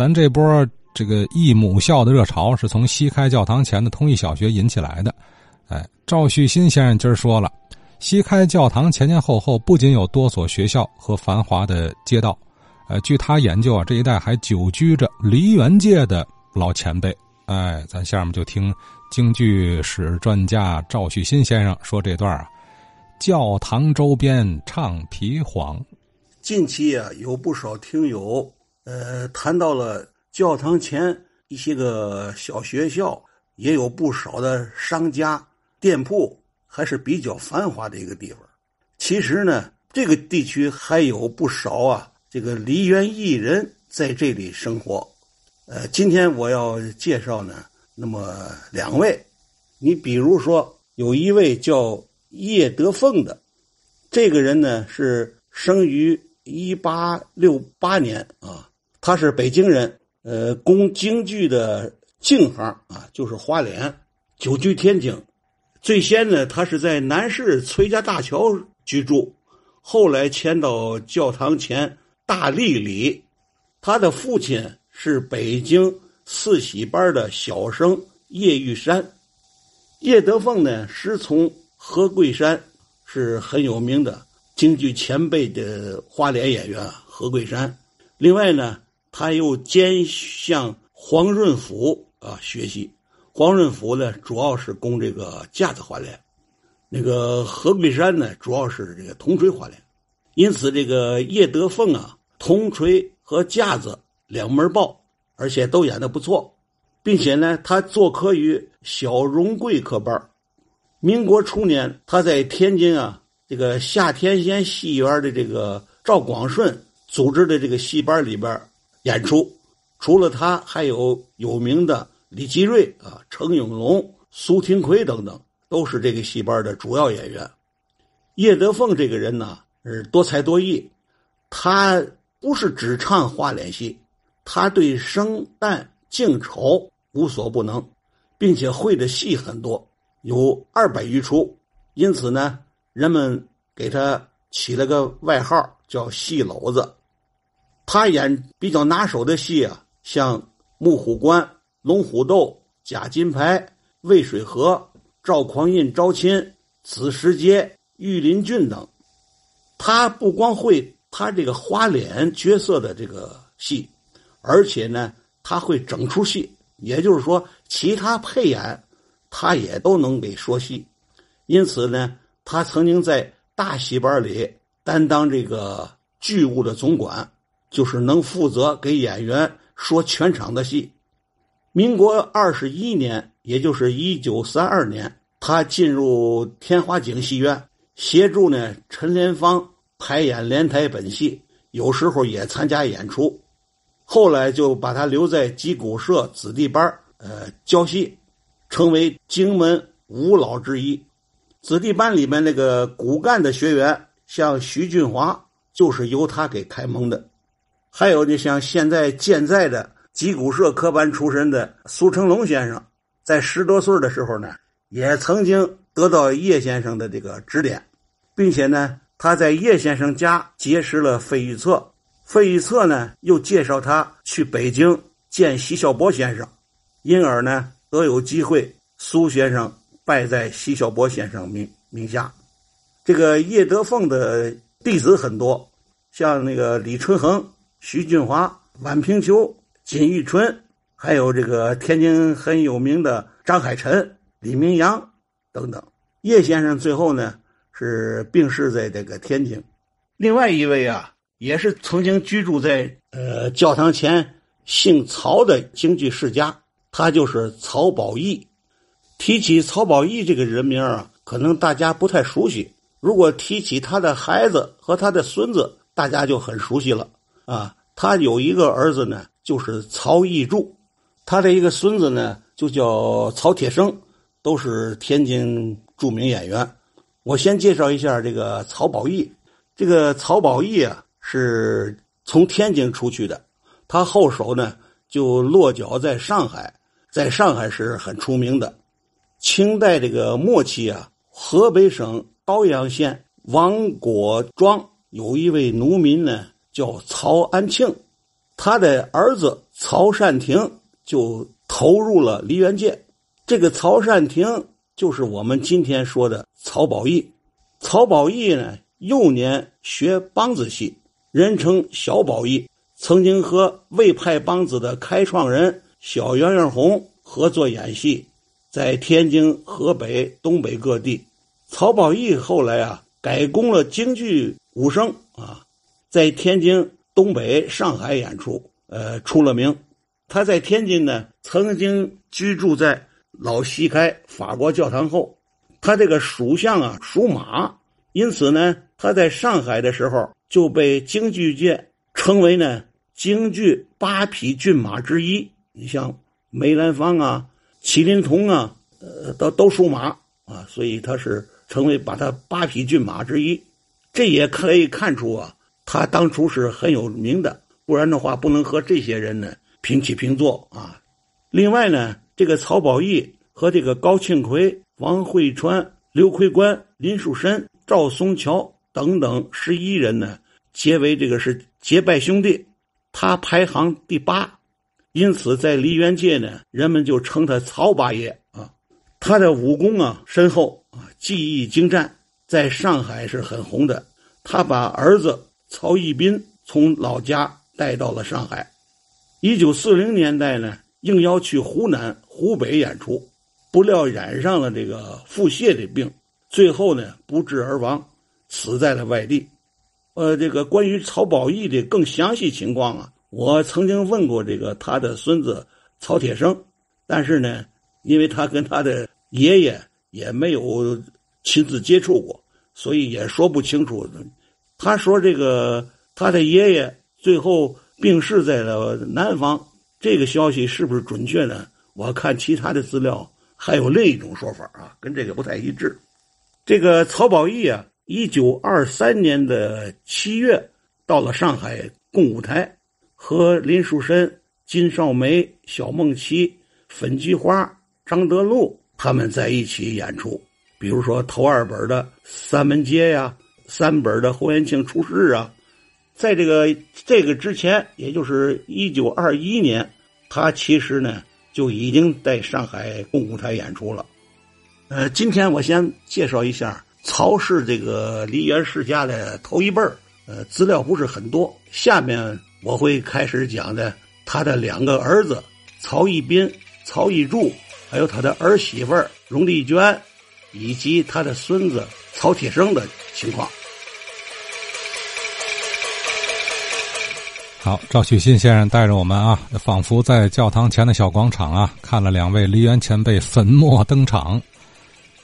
咱这波这个义母校的热潮是从西开教堂前的通义小学引起来的。哎，赵旭新先生今儿说了，西开教堂前前后后不仅有多所学校和繁华的街道，呃，据他研究啊，这一带还久居着梨园界的老前辈。哎，咱下面就听京剧史专家赵旭新先生说这段啊，教堂周边唱皮黄。近期啊，有不少听友呃谈到了教堂前一些个小学校，也有不少的商家。店铺还是比较繁华的一个地方。其实呢，这个地区还有不少啊，这个梨园艺人在这里生活。呃，今天我要介绍呢，那么两位，你比如说有一位叫叶德凤的，这个人呢是生于一八六八年啊，他是北京人，呃，工京剧的净行啊，就是花脸，久居天津。最先呢，他是在南市崔家大桥居住，后来迁到教堂前大利里。他的父亲是北京四喜班的小生叶玉山，叶德凤呢师从何桂山，是很有名的京剧前辈的花脸演员何桂山。另外呢，他又兼向黄润甫啊学习。黄润甫呢，主要是攻这个架子花脸；那个何桂山呢，主要是这个铜锤花脸。因此，这个叶德凤啊，铜锤和架子两门报，而且都演的不错，并且呢，他做科于小荣贵科班。民国初年，他在天津啊，这个夏天仙戏园的这个赵广顺组织的这个戏班里边演出。除了他，还有有名的。李吉瑞啊，程永龙、苏廷奎等等，都是这个戏班的主要演员。叶德凤这个人呢，是多才多艺，他不是只唱花脸戏，他对生旦净丑无所不能，并且会的戏很多，有二百余出。因此呢，人们给他起了个外号叫“戏篓子”。他演比较拿手的戏啊，像《木虎关》。龙虎斗、假金牌、渭水河、赵匡胤招亲、紫石街、玉林郡等，他不光会他这个花脸角色的这个戏，而且呢，他会整出戏，也就是说，其他配演他也都能给说戏。因此呢，他曾经在大戏班里担当这个剧务的总管，就是能负责给演员说全场的戏。民国二十一年，也就是一九三二年，他进入天华景戏院，协助呢陈连芳排演连台本戏，有时候也参加演出。后来就把他留在击鼓社子弟班呃，教戏，成为荆门五老之一。子弟班里面那个骨干的学员，像徐俊华，就是由他给开蒙的。还有就像现在健在的。击鼓社科班出身的苏成龙先生，在十多岁的时候呢，也曾经得到叶先生的这个指点，并且呢，他在叶先生家结识了费玉策，费玉策呢又介绍他去北京见奚孝伯先生，因而呢得有机会，苏先生拜在奚孝伯先生名名下。这个叶德凤的弟子很多，像那个李春恒、徐俊华、宛平秋。金玉春，还有这个天津很有名的张海臣、李明阳等等。叶先生最后呢是病逝在这个天津。另外一位啊，也是曾经居住在呃教堂前，姓曹的京剧世家，他就是曹宝义。提起曹宝义这个人名啊，可能大家不太熟悉。如果提起他的孩子和他的孙子，大家就很熟悉了啊。他有一个儿子呢。就是曹义柱，他的一个孙子呢，就叫曹铁生，都是天津著名演员。我先介绍一下这个曹宝义。这个曹宝义啊，是从天津出去的，他后手呢就落脚在上海，在上海是很出名的。清代这个末期啊，河北省高阳县王果庄有一位农民呢，叫曹安庆。他的儿子曹善亭就投入了梨园界。这个曹善亭就是我们今天说的曹宝义。曹宝义呢，幼年学梆子戏，人称小宝义。曾经和魏派梆子的开创人小杨元红合作演戏，在天津、河北、东北各地。曹宝义后来啊，改攻了京剧武生啊，在天津、东北、上海演出，呃，出了名。他在天津呢，曾经居住在老西开法国教堂后。他这个属相啊，属马，因此呢，他在上海的时候就被京剧界称为呢。京剧八匹骏马之一，你像梅兰芳啊、麒麟童啊，呃，都都属马啊，所以他是成为把他八匹骏马之一。这也可以看出啊，他当初是很有名的，不然的话不能和这些人呢平起平坐啊。另外呢，这个曹宝义和这个高庆奎、王慧川、刘奎官、林树深、赵松桥等等十一人呢，结为这个是结拜兄弟。他排行第八，因此在梨园界呢，人们就称他曹八爷啊。他的武功啊深厚啊，技艺精湛，在上海是很红的。他把儿子曹义斌从老家带到了上海。一九四零年代呢，应邀去湖南、湖北演出，不料染上了这个腹泻的病，最后呢不治而亡，死在了外地。呃，这个关于曹宝义的更详细情况啊，我曾经问过这个他的孙子曹铁生，但是呢，因为他跟他的爷爷也没有亲自接触过，所以也说不清楚。他说这个他的爷爷最后病逝在了南方，这个消息是不是准确呢？我看其他的资料还有另一种说法啊，跟这个不太一致。这个曹宝义啊。一九二三年的七月，到了上海共舞台，和林树申、金少梅、小梦琪、粉菊花、张德禄他们在一起演出。比如说头二本的《三门街》呀，三本的《侯元庆出事》啊。在这个这个之前，也就是一九二一年，他其实呢就已经在上海共舞台演出了。呃，今天我先介绍一下。曹氏这个梨园世家的头一辈儿，呃，资料不是很多。下面我会开始讲的他的两个儿子曹义斌、曹义柱，还有他的儿媳妇荣丽娟，以及他的孙子曹铁生的情况。好，赵旭新先生带着我们啊，仿佛在教堂前的小广场啊，看了两位梨园前辈粉墨登场。